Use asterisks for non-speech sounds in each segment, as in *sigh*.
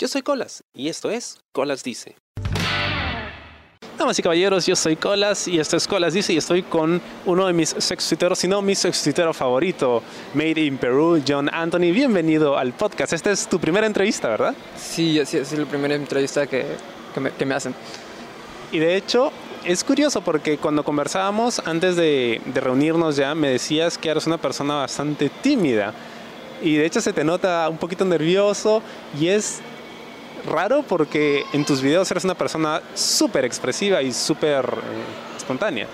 Yo soy Colas y esto es Colas Dice. Damas y caballeros, yo soy Colas y esto es Colas Dice y estoy con uno de mis sextuiteros, si no mi sextuitero favorito, Made in Peru, John Anthony. Bienvenido al podcast. Esta es tu primera entrevista, ¿verdad? Sí, sí, es la primera entrevista que, que, me, que me hacen. Y de hecho, es curioso porque cuando conversábamos antes de, de, reunirnos ya, me decías que eres una persona bastante tímida. Y de hecho se te nota un poquito nervioso y es raro porque en tus videos eres una persona súper expresiva y súper eh, espontánea.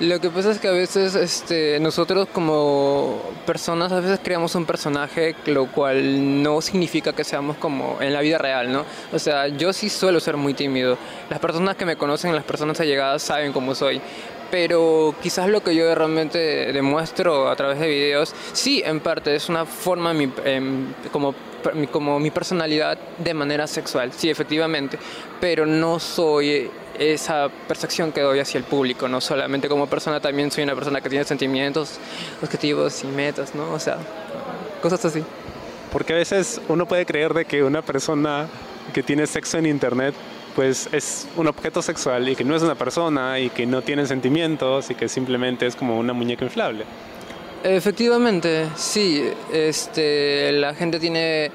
Lo que pasa es que a veces este, nosotros como personas a veces creamos un personaje, lo cual no significa que seamos como en la vida real, ¿no? O sea, yo sí suelo ser muy tímido. Las personas que me conocen, las personas allegadas saben cómo soy. Pero quizás lo que yo realmente demuestro a través de videos, sí, en parte es una forma mi, eh, como como mi personalidad de manera sexual, sí, efectivamente, pero no soy esa percepción que doy hacia el público, no solamente como persona, también soy una persona que tiene sentimientos, objetivos y metas, ¿no? O sea, cosas así. Porque a veces uno puede creer de que una persona que tiene sexo en internet pues es un objeto sexual y que no es una persona y que no tiene sentimientos y que simplemente es como una muñeca inflable. Efectivamente, sí. Este, la gente tiene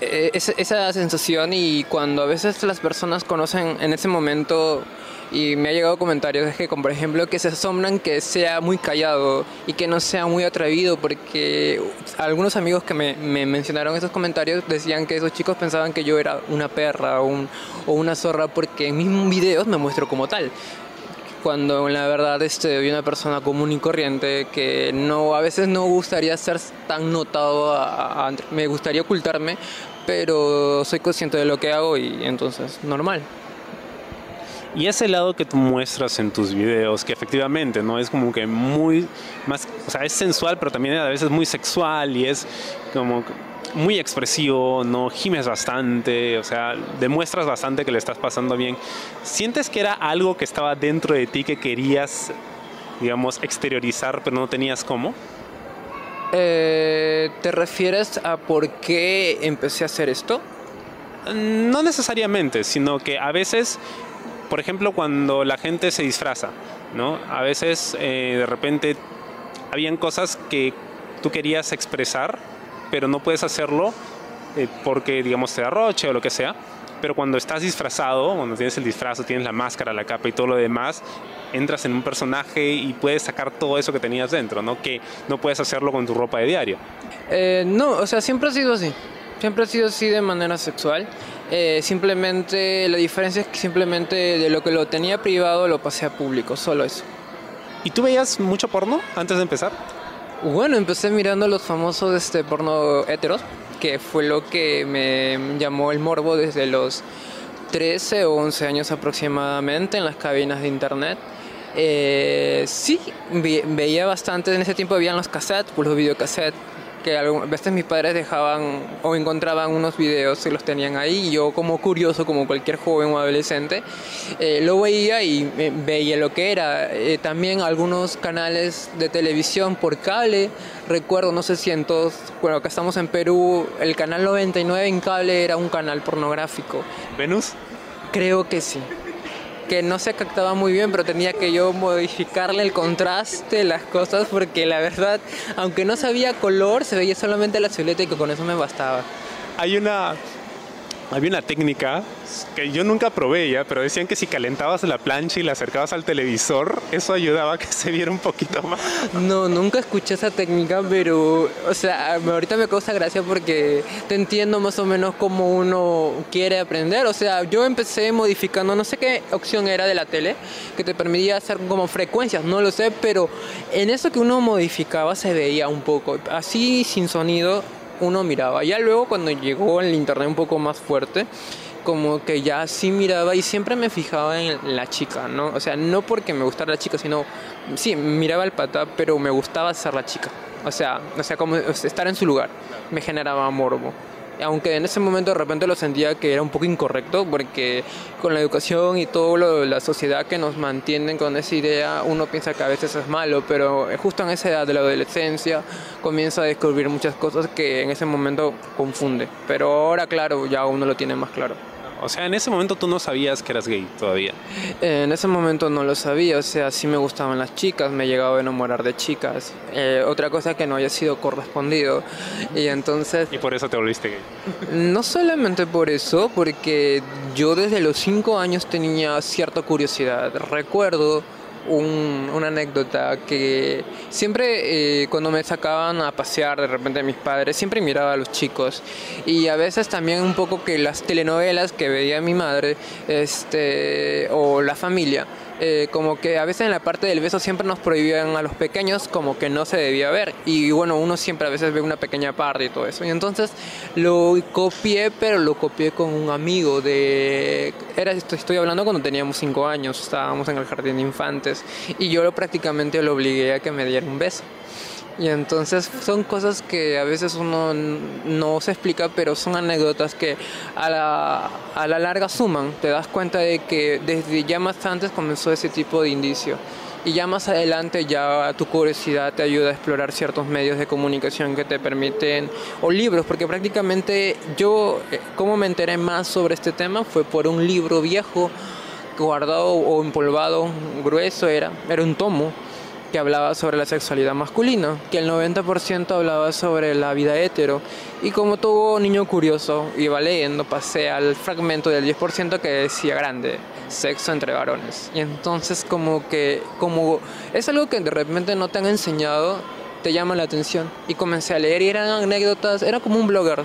eh, esa sensación y cuando a veces las personas conocen en ese momento y me ha llegado comentarios que, como por ejemplo, que se asombran que sea muy callado y que no sea muy atrevido, porque algunos amigos que me, me mencionaron esos comentarios decían que esos chicos pensaban que yo era una perra o, un, o una zorra, porque en mis videos me muestro como tal cuando en la verdad este, soy una persona común y corriente que no a veces no gustaría ser tan notado, me gustaría ocultarme, pero soy consciente de lo que hago y entonces normal. Y ese lado que tú muestras en tus videos, que efectivamente no es como que muy más, o sea, es sensual, pero también a veces muy sexual y es como muy expresivo, no gimes bastante, o sea, demuestras bastante que le estás pasando bien. ¿Sientes que era algo que estaba dentro de ti que querías, digamos, exteriorizar, pero no tenías cómo? Eh, ¿Te refieres a por qué empecé a hacer esto? No necesariamente, sino que a veces, por ejemplo, cuando la gente se disfraza, ¿no? A veces eh, de repente habían cosas que tú querías expresar pero no puedes hacerlo eh, porque, digamos, te arroche o lo que sea. Pero cuando estás disfrazado, cuando tienes el disfraz, tienes la máscara, la capa y todo lo demás, entras en un personaje y puedes sacar todo eso que tenías dentro, ¿no? Que no puedes hacerlo con tu ropa de diario. Eh, no, o sea, siempre ha sido así. Siempre ha sido así de manera sexual. Eh, simplemente, la diferencia es que simplemente de lo que lo tenía privado lo pasé a público, solo eso. ¿Y tú veías mucho porno antes de empezar? Bueno, empecé mirando los famosos este, porno heteros, que fue lo que me llamó el morbo desde los 13 o 11 años aproximadamente en las cabinas de internet. Eh, sí, veía bastante, en ese tiempo habían los cassettes, los videocassettes, que a veces mis padres dejaban o encontraban unos videos y los tenían ahí y yo como curioso, como cualquier joven o adolescente, eh, lo veía y veía lo que era. Eh, también algunos canales de televisión por cable, recuerdo, no sé si en todos, bueno, acá estamos en Perú, el canal 99 en cable era un canal pornográfico. ¿Venus? Creo que sí que no se captaba muy bien, pero tenía que yo modificarle el contraste, las cosas, porque la verdad, aunque no sabía color, se veía solamente la silueta y que con eso me bastaba. Hay una había una técnica que yo nunca probé ya, pero decían que si calentabas la plancha y la acercabas al televisor, eso ayudaba a que *laughs* se viera un poquito más. No, nunca escuché esa técnica, pero, o sea, ahorita me causa gracia porque te entiendo más o menos cómo uno quiere aprender. O sea, yo empecé modificando, no sé qué opción era de la tele, que te permitía hacer como frecuencias, no lo sé, pero en eso que uno modificaba se veía un poco, así sin sonido, uno miraba. Ya luego cuando llegó el internet un poco más fuerte, como que ya sí miraba y siempre me fijaba en la chica, ¿no? O sea, no porque me gustara la chica, sino, sí, miraba el pata, pero me gustaba ser la chica. O sea, o sea, como estar en su lugar, me generaba morbo. Aunque en ese momento de repente lo sentía que era un poco incorrecto, porque con la educación y todo lo de la sociedad que nos mantienen con esa idea, uno piensa que a veces es malo, pero justo en esa edad de la adolescencia comienza a descubrir muchas cosas que en ese momento confunde. Pero ahora, claro, ya uno lo tiene más claro. O sea, en ese momento tú no sabías que eras gay todavía. En ese momento no lo sabía, o sea, sí me gustaban las chicas, me he llegado a enamorar de chicas. Eh, otra cosa que no haya sido correspondido. Y entonces... Y por eso te volviste gay. No solamente por eso, porque yo desde los cinco años tenía cierta curiosidad. Recuerdo una anécdota que siempre eh, cuando me sacaban a pasear de repente mis padres, siempre miraba a los chicos. Y a veces también un poco que las telenovelas que veía mi madre este, o la familia eh, como que a veces en la parte del beso siempre nos prohibían a los pequeños como que no se debía ver. Y bueno, uno siempre a veces ve una pequeña parte y todo eso. Y entonces lo copié, pero lo copié con un amigo de... Era, estoy hablando cuando teníamos 5 años, estábamos en el jardín de infantes. Y yo prácticamente lo obligué a que me diera un beso. Y entonces son cosas que a veces uno no se explica, pero son anécdotas que a la, a la larga suman. Te das cuenta de que desde ya más antes comenzó ese tipo de indicio. Y ya más adelante ya tu curiosidad te ayuda a explorar ciertos medios de comunicación que te permiten, o libros, porque prácticamente yo, eh, como me enteré más sobre este tema fue por un libro viejo, guardado o empolvado, grueso era, era un tomo que hablaba sobre la sexualidad masculina, que el 90% hablaba sobre la vida hetero. Y como todo niño curioso, iba leyendo, pasé al fragmento del 10% que decía grande, sexo entre varones. Y entonces como que, como es algo que de repente no te han enseñado, te llama la atención. Y comencé a leer y eran anécdotas, era como un blogger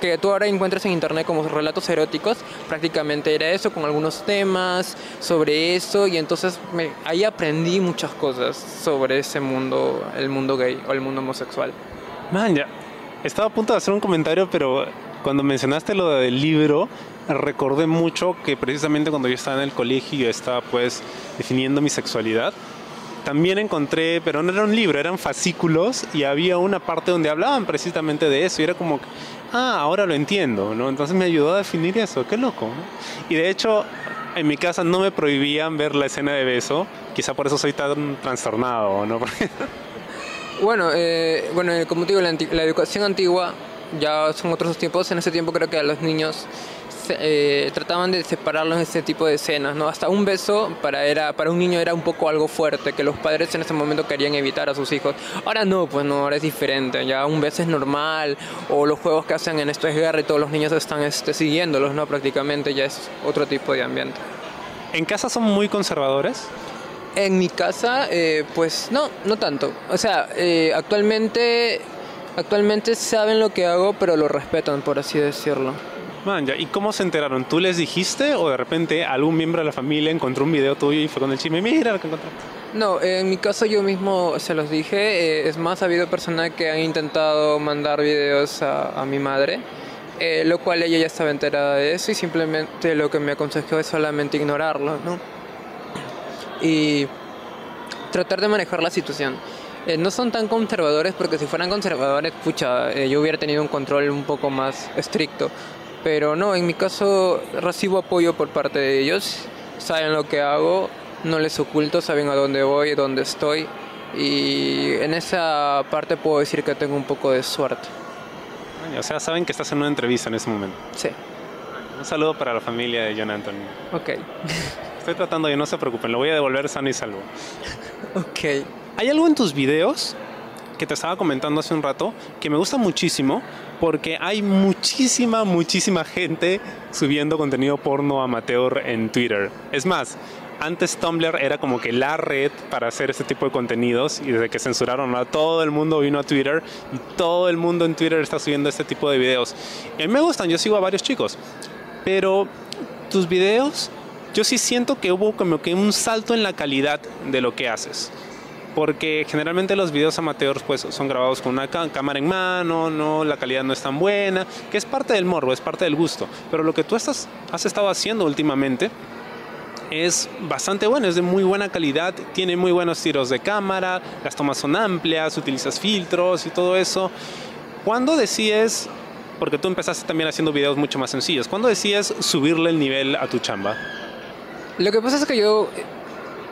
que tú ahora encuentras en internet como relatos eróticos, prácticamente era eso, con algunos temas sobre eso. Y entonces ahí aprendí muchas cosas sobre ese mundo, el mundo gay o el mundo homosexual. Man, ya. Estaba a punto de hacer un comentario, pero cuando mencionaste lo del libro, recordé mucho que precisamente cuando yo estaba en el colegio yo estaba pues definiendo mi sexualidad también encontré, pero no era un libro, eran fascículos y había una parte donde hablaban precisamente de eso y era como, ah, ahora lo entiendo, ¿no? Entonces me ayudó a definir eso, qué loco. Y de hecho, en mi casa no me prohibían ver la escena de beso, quizá por eso soy tan trastornado, ¿no? *laughs* bueno, eh, bueno, como te digo, la, la educación antigua ya son otros tiempos, en ese tiempo creo que a los niños eh, trataban de separarlos en ese tipo de escenas, ¿no? Hasta un beso para, era, para un niño era un poco algo fuerte, que los padres en ese momento querían evitar a sus hijos. Ahora no, pues no, ahora es diferente, ya un beso es normal, o los juegos que hacen en esto es guerra y todos los niños están este, siguiéndolos, ¿no? Prácticamente ya es otro tipo de ambiente. ¿En casa son muy conservadores? En mi casa, eh, pues no, no tanto. O sea, eh, actualmente, actualmente saben lo que hago, pero lo respetan, por así decirlo. Man, ¿y cómo se enteraron? ¿Tú les dijiste o de repente algún miembro de la familia encontró un video tuyo y fue con el chisme? Mira lo que encontraste. No, en mi caso yo mismo se los dije. Eh, es más, ha habido personas que han intentado mandar videos a, mi madre, eh, lo cual ella ya estaba enterada de eso y simplemente lo que me aconsejó es solamente ignorarlo, ¿no? Y tratar de manejar la situación. Eh, no son tan conservadores porque si fueran conservadores, pucha, yo hubiera tenido un control un poco más estricto. Pero no, en mi caso recibo apoyo por parte de ellos, saben lo que hago, no les oculto, saben a dónde voy, dónde estoy y en esa parte puedo decir que tengo un poco de suerte. O sea, saben que estás en una entrevista en ese momento. Sí. Un saludo para la familia de John Anthony. Ok. Estoy tratando de no se preocupen, lo voy a devolver sano y salvo. *laughs* Ok. ¿Hay algo en tus videos que te estaba comentando hace un rato que me gusta muchísimo porque hay muchísima, muchísima gente subiendo contenido porno amateur en Twitter. Es más, antes Tumblr era como que la red para hacer este tipo de contenidos y desde que censuraron a todo el mundo vino a Twitter y todo el mundo en Twitter está subiendo este tipo de videos. Y me gustan, yo sigo a varios chicos, pero tus videos yo sí siento que hubo como que un salto en la calidad de lo que haces porque generalmente los videos amateurs pues son grabados con una cámara en mano, no la calidad no es tan buena, que es parte del morbo, es parte del gusto, pero lo que tú estás, has estado haciendo últimamente es bastante bueno, es de muy buena calidad, tiene muy buenos tiros de cámara, las tomas son amplias, utilizas filtros y todo eso. ¿Cuándo decides porque tú empezaste también haciendo videos mucho más sencillos. ¿Cuándo decías subirle el nivel a tu chamba? Lo que pasa es que yo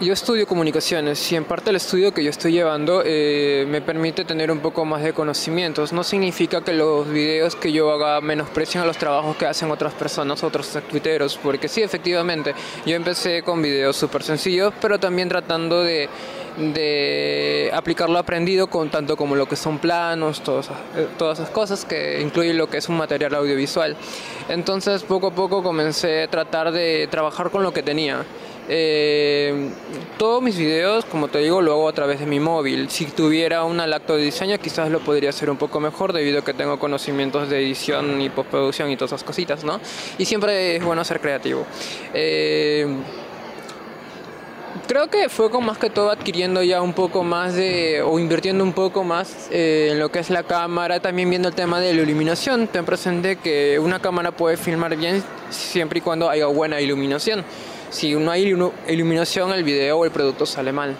yo estudio comunicaciones y en parte el estudio que yo estoy llevando eh, me permite tener un poco más de conocimientos. No significa que los videos que yo haga menosprecien a los trabajos que hacen otras personas, otros tuiteros, porque sí, efectivamente, yo empecé con videos súper sencillos, pero también tratando de, de aplicar lo aprendido con tanto como lo que son planos, todas, eh, todas esas cosas que incluyen lo que es un material audiovisual. Entonces, poco a poco comencé a tratar de trabajar con lo que tenía. Eh, todos mis videos, como te digo, lo hago a través de mi móvil. Si tuviera una lacto de diseño, quizás lo podría hacer un poco mejor debido a que tengo conocimientos de edición y postproducción y todas esas cositas, ¿no? Y siempre es bueno ser creativo. Eh, creo que fue con más que todo adquiriendo ya un poco más de, o invirtiendo un poco más eh, en lo que es la cámara, también viendo el tema de la iluminación. Ten presente que una cámara puede filmar bien siempre y cuando haya buena iluminación si no hay iluminación el video o el producto sale mal.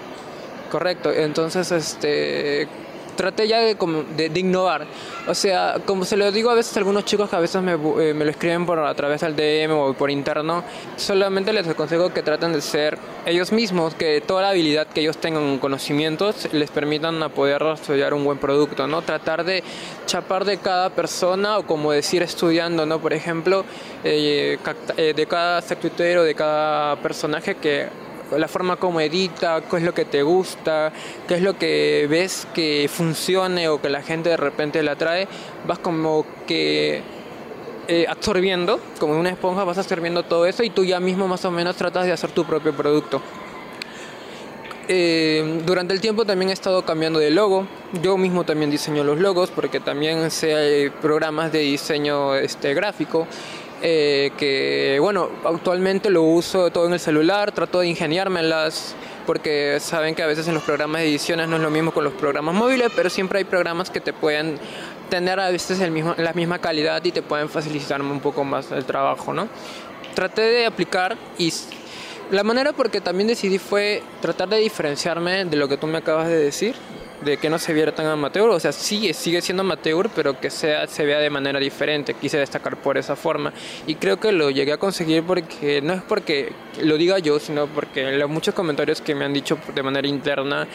Correcto, entonces este traté ya de, de, innovar. O sea, como se lo digo a veces a algunos chicos que a veces me, eh, me, lo escriben por a través del DM o por interno, solamente les aconsejo que traten de ser ellos mismos, que toda la habilidad que ellos tengan conocimientos les permitan a poder desarrollar un buen producto, ¿no? Tratar de chapar de cada persona o como decir estudiando, ¿no? Por ejemplo, eh, eh, de cada secretero, de cada personaje que la forma como edita, qué es lo que te gusta, qué es lo que ves que funcione o que la gente de repente la trae, vas como que eh, absorbiendo, como una esponja vas absorbiendo todo eso y tú ya mismo más o menos tratas de hacer tu propio producto. Eh, durante el tiempo también he estado cambiando de logo. Yo mismo también diseño los logos porque también sé programas de diseño este, gráfico eh, que bueno, actualmente lo uso todo en el celular, trato de ingeniármelas porque saben que a veces en los programas de ediciones no es lo mismo con los programas móviles, pero siempre hay programas que te pueden tener a veces el mismo, la misma calidad y te pueden facilitar un poco más el trabajo, ¿no? Traté de aplicar y la manera porque también decidí fue tratar de diferenciarme de lo que tú me acabas de decir de que no se viera tan amateur, o sea, sí, sigue siendo amateur, pero que sea, se vea de manera diferente, quise destacar por esa forma. Y creo que lo llegué a conseguir porque no es porque lo diga yo, sino porque los muchos comentarios que me han dicho de manera interna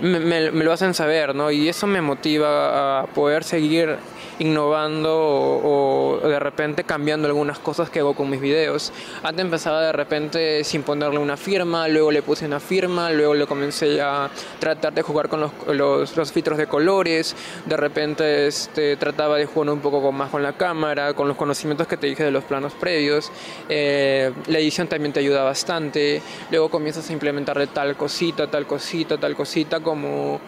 me, me, lo hacen saber, ¿no? Y eso me motiva a poder seguir innovando o, de repente cambiando algunas cosas que hago con mis videos. Antes empezaba de repente sin ponerle una firma, luego le puse una firma, luego le comencé a tratar de jugar con los, los, los filtros de colores, de repente este, trataba de jugar un poco más con la cámara, con los conocimientos que te dije de los planos previos. Eh, la edición también te ayuda bastante, luego comienzas a implementarle tal cosita, tal cosita, tal cosita como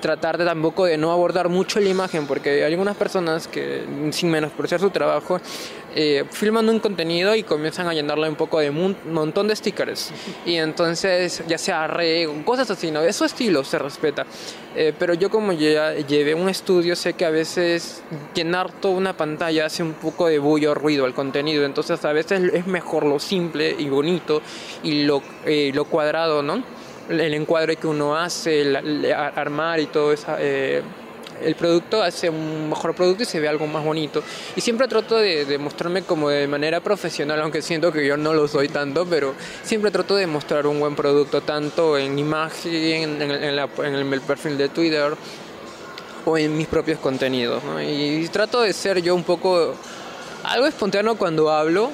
tratar de tampoco de no abordar mucho la imagen, porque hay algunas personas que, sin menospreciar su trabajo, eh, filman un contenido y comienzan a llenarle un poco de un montón de stickers. Y entonces, ya sea re, cosas así, ¿no? Es su estilo, se respeta. Eh, pero yo como ya llevé un estudio, sé que a veces llenar toda una pantalla hace un poco de bullo, ruido al contenido. Entonces, a veces es mejor lo simple y bonito y lo, eh, lo cuadrado, ¿no? El encuadre que uno hace, el, armar y todo eso. Eh, el producto hace un mejor producto y se ve algo más bonito. Y siempre trato de, mostrarme como de manera profesional, aunque siento que yo no lo soy tanto, pero siempre trato de mostrar un buen producto, tanto en imagen, en, el perfil de Twitter o en mis propios contenidos. Y trato de ser yo un poco algo espontáneo cuando hablo,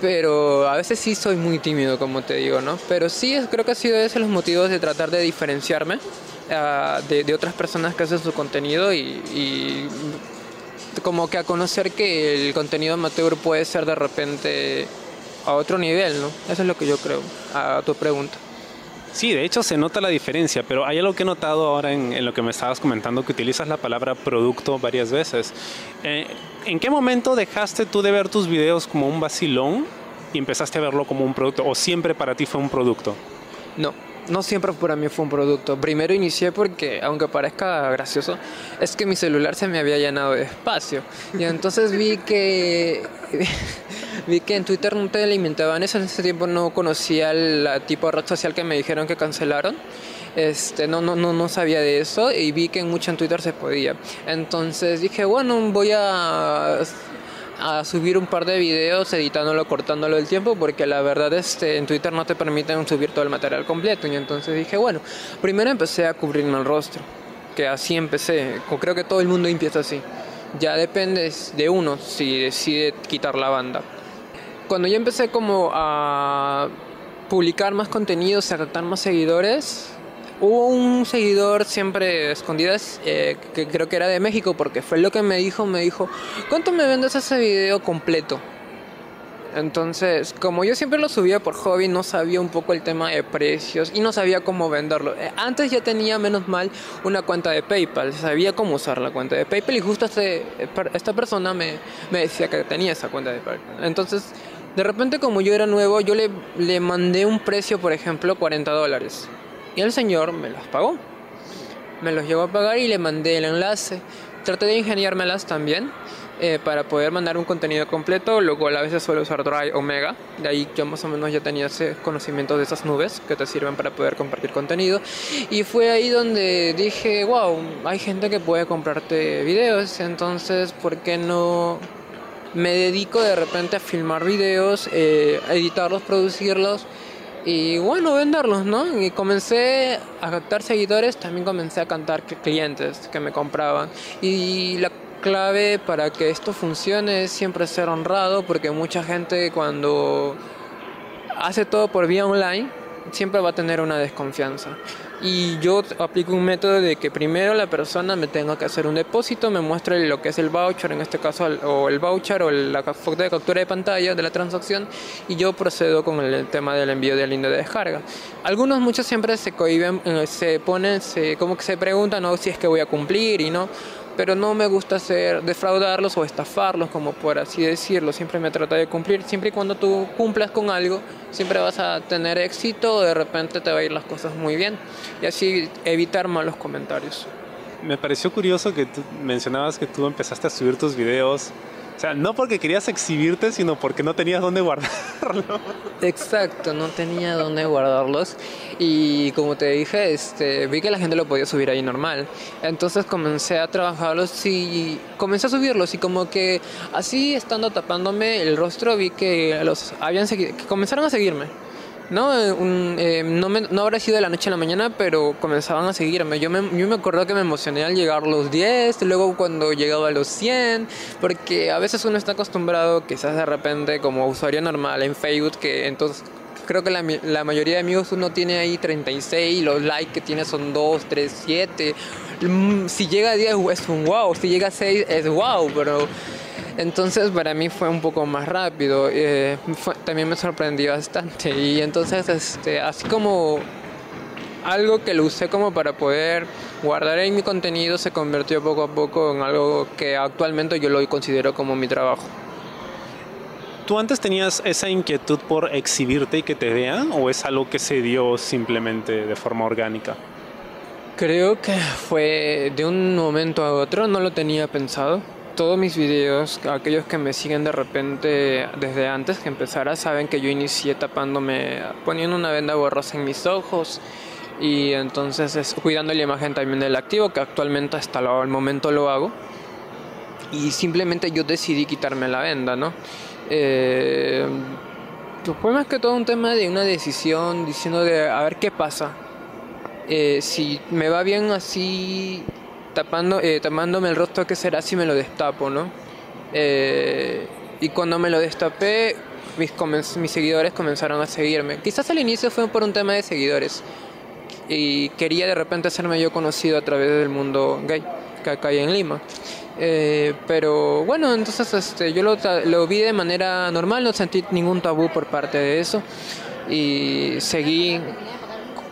pero a veces sí soy muy tímido, como te digo, ¿no? Pero sí, creo que ha sido ese los motivos de tratar de diferenciarme uh, de, otras personas que hacen su contenido y, y, como que a conocer que el contenido amateur puede ser de repente a otro nivel, ¿no? Eso es lo que yo creo, a tu pregunta. Sí, de hecho se nota la diferencia, pero hay algo que he notado ahora en, lo que me estabas comentando, que utilizas la palabra producto varias veces. Eh, ¿En qué momento dejaste tú de ver tus videos como un vacilón y empezaste a verlo como un producto? ¿O siempre para ti fue un producto? No, no siempre para mí fue un producto. Primero inicié porque, aunque parezca gracioso, es que mi celular se me había llenado de espacio. Y entonces vi que *laughs* vi que en Twitter no te alimentaban eso. En ese tiempo no conocía el tipo de red social que me dijeron que cancelaron. Este, no, no, no, no sabía de eso y vi que mucho en Twitter se podía. Entonces dije, bueno, voy a a subir un par de videos editándolo, cortándolo el tiempo, porque la verdad este, en Twitter no te permiten subir todo el material completo. Y entonces dije, bueno, primero empecé a cubrirme el rostro, que así empecé. Creo que todo el mundo empieza así. Ya depende de uno si decide quitar la banda. Cuando yo empecé como a publicar más contenidos, a captar más seguidores, Hubo un seguidor siempre escondidas eh, que creo que era de México porque fue lo que me dijo, me dijo, ¿cuánto me vendes ese video completo? Entonces, como yo siempre lo subía por hobby, no sabía un poco el tema de precios y no sabía cómo venderlo. Eh, antes ya tenía, menos mal, una cuenta de PayPal, sabía cómo usar la cuenta de PayPal y justo este, esta persona me, me decía que tenía esa cuenta de PayPal. Entonces, de repente como yo era nuevo, yo le, le mandé un precio, por ejemplo, 40 dólares. Y el señor me las pagó. Me los llegó a pagar y le mandé el enlace. Traté de ingeniármelas también eh, para poder mandar un contenido completo, lo cual a veces suelo usar Drive o Mega. De ahí yo más o menos ya tenía ese conocimiento de esas nubes que te sirven para poder compartir contenido. Y fue ahí donde dije, wow, hay gente que puede comprarte videos, entonces, ¿por qué no me dedico de repente a filmar videos, eh, editarlos, producirlos? Y bueno, venderlos, ¿no? Y comencé a captar seguidores, también comencé a cantar clientes que me compraban. Y la clave para que esto funcione es siempre ser honrado, porque mucha gente cuando hace todo por vía online, siempre va a tener una desconfianza. Y yo aplico un método de que primero la persona me tenga que hacer un depósito, me muestre lo que es el voucher, en este caso, o el voucher o la foto de captura de pantalla de la transacción, y yo procedo con el tema del envío del link de descarga. Algunos, muchos siempre se cohiben, eh, se ponen, se, como que se preguntan ¿no? si es que voy a cumplir y no pero no me gusta hacer defraudarlos o estafarlos, como por así decirlo. Siempre me trata de cumplir. Siempre y cuando tú cumplas con algo, siempre vas a tener éxito, de repente te va a ir las cosas muy bien. Y así evitar malos comentarios. Me pareció curioso que tú mencionabas que tú empezaste a subir tus videos o sea, no porque querías exhibirte, sino porque no tenías dónde guardarlo. Exacto, no tenía dónde guardarlos. Y como te dije, este, vi que la gente lo podía subir ahí normal. Entonces comencé a trabajarlos y comencé a subirlos. Y como que así estando tapándome el rostro, vi que los habían que comenzaron a seguirme. No, eh, no, me, no, habrá sido de la noche a la mañana, pero comenzaban a seguirme. Yo me, yo me acuerdo que me emocioné al llegar los 10, luego cuando llegaba a los 100, porque a veces uno está acostumbrado, quizás de repente como usuario normal en Facebook, que entonces creo que la, la mayoría de amigos uno tiene ahí 36, los likes que tiene son 2, 3, 7. Si llega a 10 es un wow, si llega a 6 es wow, pero entonces para mí fue un poco más rápido, eh, también me sorprendió bastante y entonces este, así como algo que lo usé como para poder guardar en mi contenido se convirtió poco a poco en algo que actualmente yo lo considero como mi trabajo. ¿Tú antes tenías esa inquietud por exhibirte y que te vean o es algo que se dio simplemente de forma orgánica? Creo que fue de un momento a otro, no lo tenía pensado todos mis videos, aquellos que me siguen de repente desde antes que empezara, saben que yo inicié tapándome, poniendo una venda borrosa en mis ojos y entonces es, cuidando la imagen también del activo, que actualmente hasta el momento lo hago. Y simplemente yo decidí quitarme la venda, ¿no? Eh, fue más que todo un tema de una decisión diciendo de a ver qué pasa. Eh, si me va bien así tapando, eh, tapándome el rostro, ¿qué será si me lo destapo, no? Eh, y cuando me lo destapé, mis, mis seguidores comenzaron a seguirme. Quizás al inicio fue por un tema de seguidores. Y quería de repente hacerme yo conocido a través del mundo gay, que acá hay en Lima. Eh, pero bueno, entonces este, yo lo, lo, vi de manera normal, no sentí ningún tabú por parte de eso. Y seguí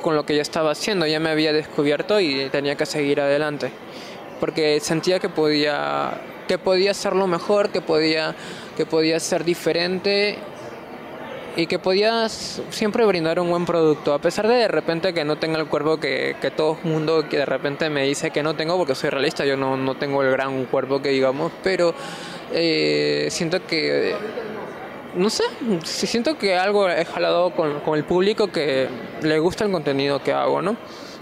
con lo que ya estaba haciendo, ya me había descubierto y tenía que seguir adelante. Porque sentía que podía que podía hacerlo mejor, que podía que podía ser diferente y que podía siempre brindar un buen producto, a pesar de de repente que no tenga el cuerpo que, que todo el mundo que de repente me dice que no tengo, porque soy realista, yo no, no tengo el gran cuerpo que digamos, pero eh, siento que, no sé, siento que algo he jalado con, con el público que le gusta el contenido que hago, ¿no?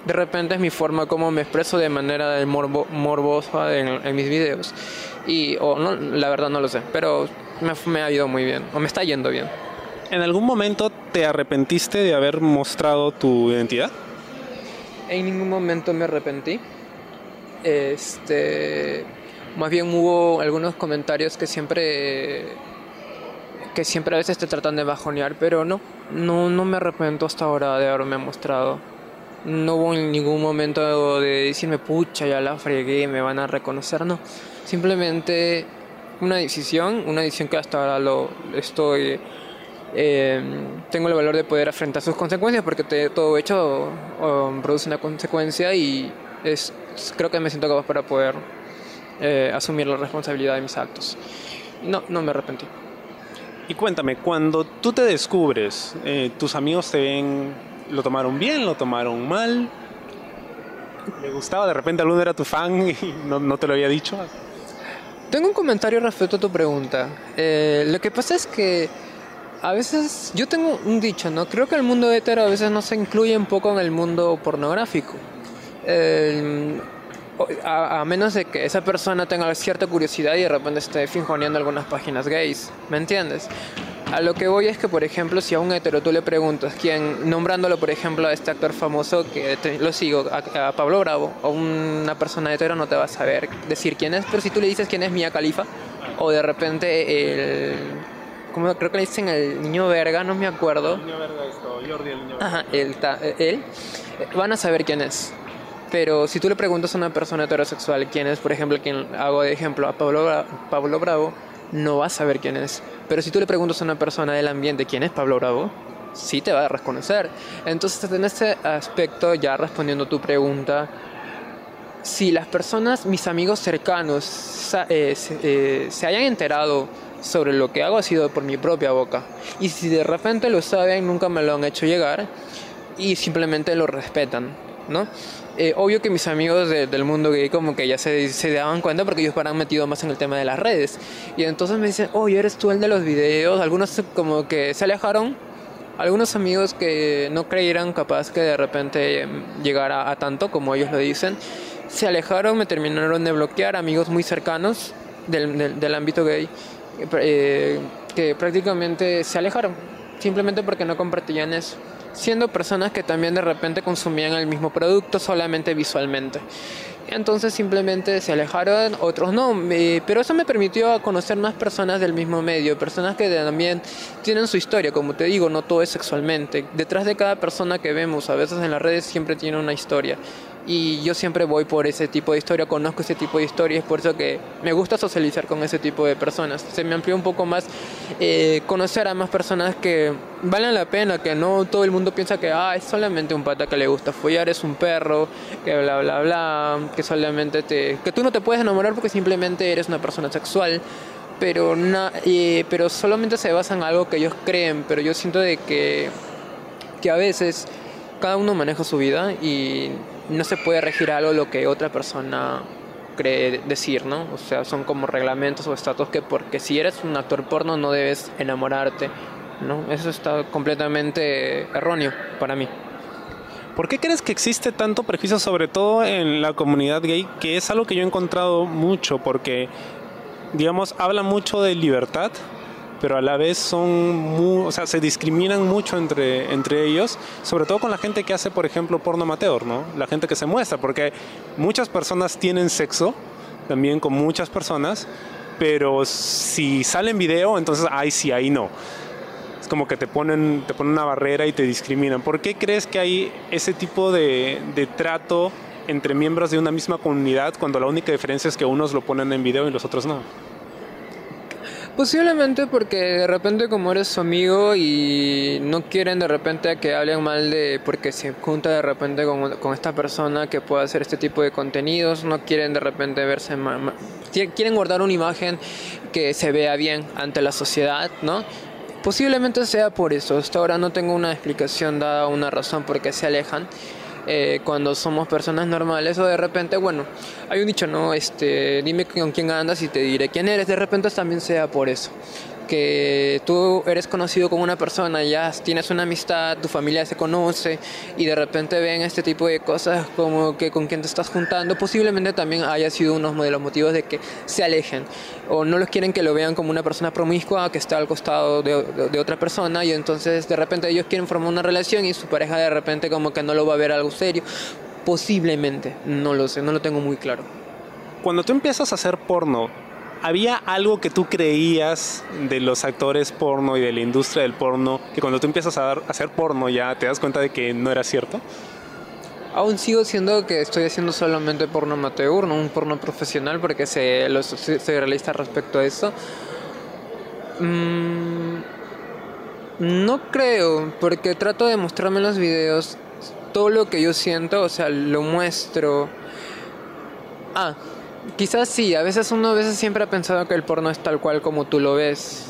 de repente es mi forma como me expreso de manera de morbo, morbosa en, en, mis videos. Y o no, la verdad no lo sé, pero me, me ha ido muy bien, o me está yendo bien. ¿En algún momento te arrepentiste de haber mostrado tu identidad? En ningún momento me arrepentí. Este, más bien hubo algunos comentarios que siempre que siempre a veces te tratan de bajonear, pero no, no, no me arrepiento hasta ahora de haberme mostrado. No hubo en ningún momento de decirme, pucha, ya la fregué, me van a reconocer, no. Simplemente una decisión, una decisión que hasta ahora lo estoy eh, tengo el valor de poder afrontar sus consecuencias porque todo hecho produce una consecuencia y es, creo que me siento capaz para poder eh, asumir la responsabilidad de mis actos. No, no me arrepentí. Y cuéntame, cuando tú te descubres, eh, tus amigos te ven, ¿lo tomaron bien, lo tomaron mal? ¿Le gustaba? De repente alguno era tu fan y *laughs* no, no te lo había dicho. Tengo un comentario respecto a tu pregunta. lo que pasa es que a veces, yo tengo un dicho, ¿no? Creo que el mundo hetero a veces no se incluye un poco en el mundo pornográfico. A, menos de que esa persona tenga cierta curiosidad y de repente esté finjoneando algunas páginas gays, ¿me entiendes? A lo que voy es que, por ejemplo, si a un hetero tú le preguntas quién, nombrándolo, por ejemplo, a este actor famoso que lo sigo, a, Pablo Bravo, o una persona hetero no te va a saber decir quién es, pero si tú le dices quién es Mia Khalifa, o de repente el creo que le dicen el niño verga, no me acuerdo. El niño verga esto, Jordi el niño verga. Ajá, él, él, van a saber quién es. Pero si tú le preguntas a una persona heterosexual quién es, por ejemplo, quien hago de ejemplo a Pablo, Pablo Bravo, no va a saber quién es. Pero si tú le preguntas a una persona del ambiente quién es Pablo Bravo, sí te va a reconocer. Entonces, en este aspecto, ya respondiendo tu pregunta, si las personas, mis amigos cercanos, eh, eh, se hayan enterado sobre lo que hago ha sido por mi propia boca. Y si de repente lo saben, nunca me lo han hecho llegar y simplemente lo respetan, ¿no? Eh, obvio que mis amigos del mundo gay como que ya se, se daban cuenta porque ellos han metido más en el tema de las redes. Y entonces me dicen, oye, eres tú el de los videos. Algunos como que se alejaron. Algunos amigos que no creyeran capaz que de repente llegara a tanto como ellos lo dicen, se alejaron, me terminaron de bloquear, amigos muy cercanos del, del, del ámbito gay eh, que prácticamente se alejaron, simplemente porque no compartían eso, siendo personas que también de repente consumían el mismo producto solamente visualmente. Entonces simplemente se alejaron, otros no, pero eso me permitió conocer más personas del mismo medio, personas que también tienen su historia, como te digo, no todo es sexualmente. Detrás de cada persona que vemos, a veces en las redes, siempre tiene una historia y yo siempre voy por ese tipo de historia, conozco ese tipo de historias, por eso que me gusta socializar con ese tipo de personas. Se me amplió un poco más eh, conocer a más personas que valen la pena, que no todo el mundo piensa que ah, es solamente un pata que le gusta follar, es un perro, que bla bla bla, que solamente te... que tú no te puedes enamorar porque simplemente eres una persona sexual. Pero, na, eh, pero solamente se basa en algo que ellos creen, pero yo siento de que, que a veces cada uno maneja su vida y no se puede regir algo lo que otra persona cree decir, ¿no? O sea, son como reglamentos o estatus que porque si eres un actor porno no debes enamorarte, ¿no? Eso está completamente erróneo para mí. ¿Por qué crees que existe tanto prejuicio, sobre todo en la comunidad gay, que es algo que yo he encontrado mucho, porque, digamos, habla mucho de libertad, pero a la vez son muy, o sea, se discriminan mucho entre, entre ellos, sobre todo con la gente que hace, por ejemplo, porno amateur, ¿no? La gente que se muestra, porque muchas personas tienen sexo, también con muchas personas, pero si sale en video, entonces ahí sí, ahí no. Es como que te ponen, te ponen una barrera y te discriminan. ¿Por qué crees que hay ese tipo de, de trato entre miembros de una misma comunidad cuando la única diferencia es que unos lo ponen en video y los otros no? Posiblemente porque de repente como eres su amigo y no quieren de repente que hablen mal de porque se junta de repente con, con esta persona que pueda hacer este tipo de contenidos, no quieren de repente verse mal, quieren guardar una imagen que se vea bien ante la sociedad, ¿no? Posiblemente sea por eso, hasta ahora no tengo una explicación dada, una razón por qué se alejan. Eh, cuando somos personas normales o de repente, bueno, hay un dicho, ¿no? Este, dime con quién andas y te diré quién eres, de repente también sea por eso. Que tú eres conocido con una persona, ya tienes una amistad, tu familia se conoce y de repente ven este tipo de cosas como que con quien te estás juntando, posiblemente también haya sido uno de los motivos de que se alejen o no los quieren que lo vean como una persona promiscua que está al costado de, de otra persona y entonces de repente ellos quieren formar una relación y su pareja de repente como que no lo va a ver algo serio. Posiblemente, no lo sé, no lo tengo muy claro. Cuando tú empiezas a hacer porno, ¿había algo que tú creías de los actores porno y de la industria del porno que cuando tú empiezas a, hacer porno ya te das cuenta de que no era cierto? Aún sigo siendo que estoy haciendo solamente porno amateur, no un porno profesional, porque se, soy realista respecto a eso. Mm, no creo, porque trato de mostrarme en los videos todo lo que yo siento, o sea, lo muestro. Ah, quizás sí, a veces uno a veces siempre ha pensado que el porno es tal cual como tú lo ves.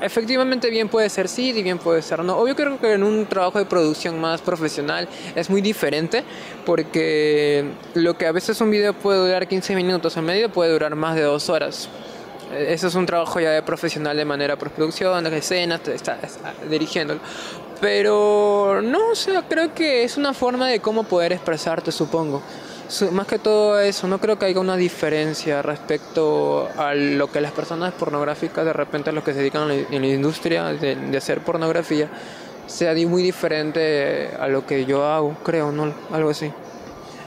Efectivamente bien puede ser sí y bien puede ser no. Obvio creo que en un trabajo de producción más profesional es muy diferente porque lo que a veces un video puede durar 15 minutos en medio puede durar más de dos horas. Eso es un trabajo ya de profesional de manera postproducción, escenas, está, está dirigiéndolo. Pero no, o sea, creo que es una forma de cómo poder expresarte, supongo. Más que todo eso, no creo que haya una diferencia respecto a lo que las personas pornográficas, de repente los que se dedican en la industria de, hacer pornografía, sea muy diferente a lo que yo hago, creo, ¿no? Algo así.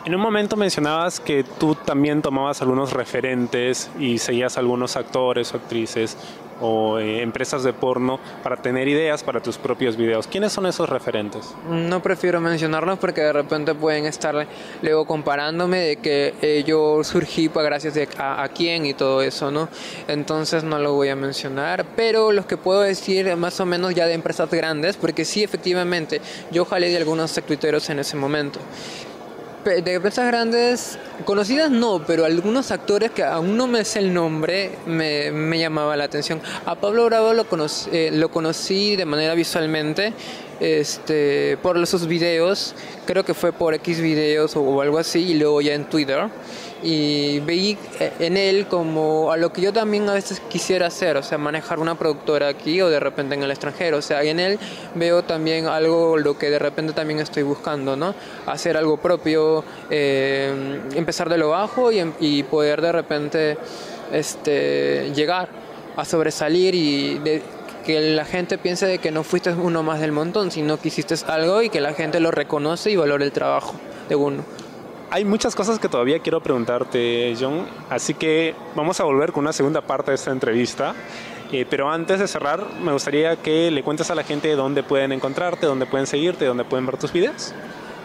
En un momento mencionabas que tú también tomabas algunos referentes y seguías algunos actores o actrices o eh, empresas de porno para tener ideas para tus propios videos. ¿Quiénes son esos referentes? No prefiero mencionarlos porque de repente pueden estar luego comparándome de que eh, yo surgí para gracias a, quién y todo eso, ¿no? Entonces no lo voy a mencionar, pero los que puedo decir más o menos ya de empresas grandes, porque sí, efectivamente, yo jalé de algunos tuiteros en ese momento de empresas grandes, conocidas no, pero algunos actores que aún no me sé el nombre me, llamaba la atención. A Pablo Bravo lo conocí, eh, lo conocí de manera visualmente este, por sus videos, creo que fue por X videos o, algo así, y luego ya en Twitter. Y veí eh, en él como a lo que yo también a veces quisiera hacer, o sea, manejar una productora aquí o de repente en el extranjero. O sea, en él veo también algo, lo que de repente también estoy buscando, ¿no? Hacer algo propio, eh, empezar de lo bajo y, y poder de repente este, llegar a sobresalir y de, que la gente piense de que no fuiste uno más del montón, sino que hiciste algo y que la gente lo reconoce y valore el trabajo de uno. Hay muchas cosas que todavía quiero preguntarte, John, así que vamos a volver con una segunda parte de esta entrevista. Eh, pero antes de cerrar, me gustaría que le cuentes a la gente dónde pueden encontrarte, dónde pueden seguirte, dónde pueden ver tus videos.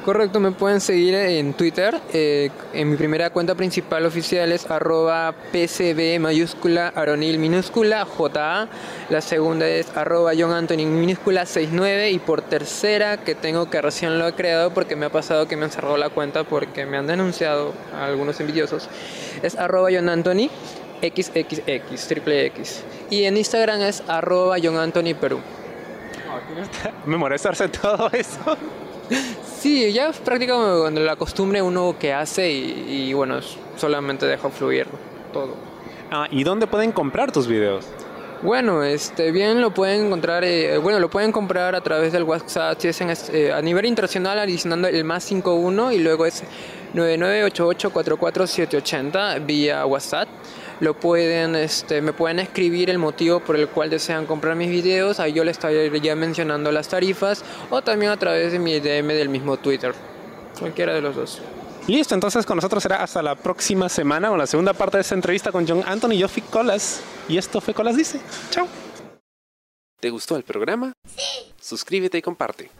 Correcto, me pueden seguir en Twitter. Eh, en mi primera cuenta principal oficial es arroba pcb mayúscula aronil minúscula ja. La segunda es arroba John Anthony minúscula 69 y por tercera que tengo que recién lo he creado porque me ha pasado que me han cerrado la cuenta porque me han denunciado algunos envidiosos. Es arroba John Anthony XXX, triple X. Y en Instagram es arroba John Anthony Perú. *laughs* Todo eso. Sí, ya es prácticamente la costumbre uno que hace y, bueno, solamente deja fluir todo. Ah, ¿y dónde pueden comprar tus videos? Bueno, este, bien lo pueden encontrar, eh, bueno, lo pueden comprar a través del WhatsApp, si es eh, a nivel internacional adicionando el más 51 y luego es 9988447780 vía WhatsApp lo pueden, este, me pueden escribir el motivo por el cual desean comprar mis videos, ahí yo les estaré ya mencionando las tarifas o también a través de mi DM del mismo Twitter, cualquiera de los dos. Listo, entonces con nosotros será hasta la próxima semana con la segunda parte de esta entrevista con John Anthony. Yo fui Colas y esto fue Colas Dice. Chao. ¿Te gustó el programa? Sí. Suscríbete y comparte.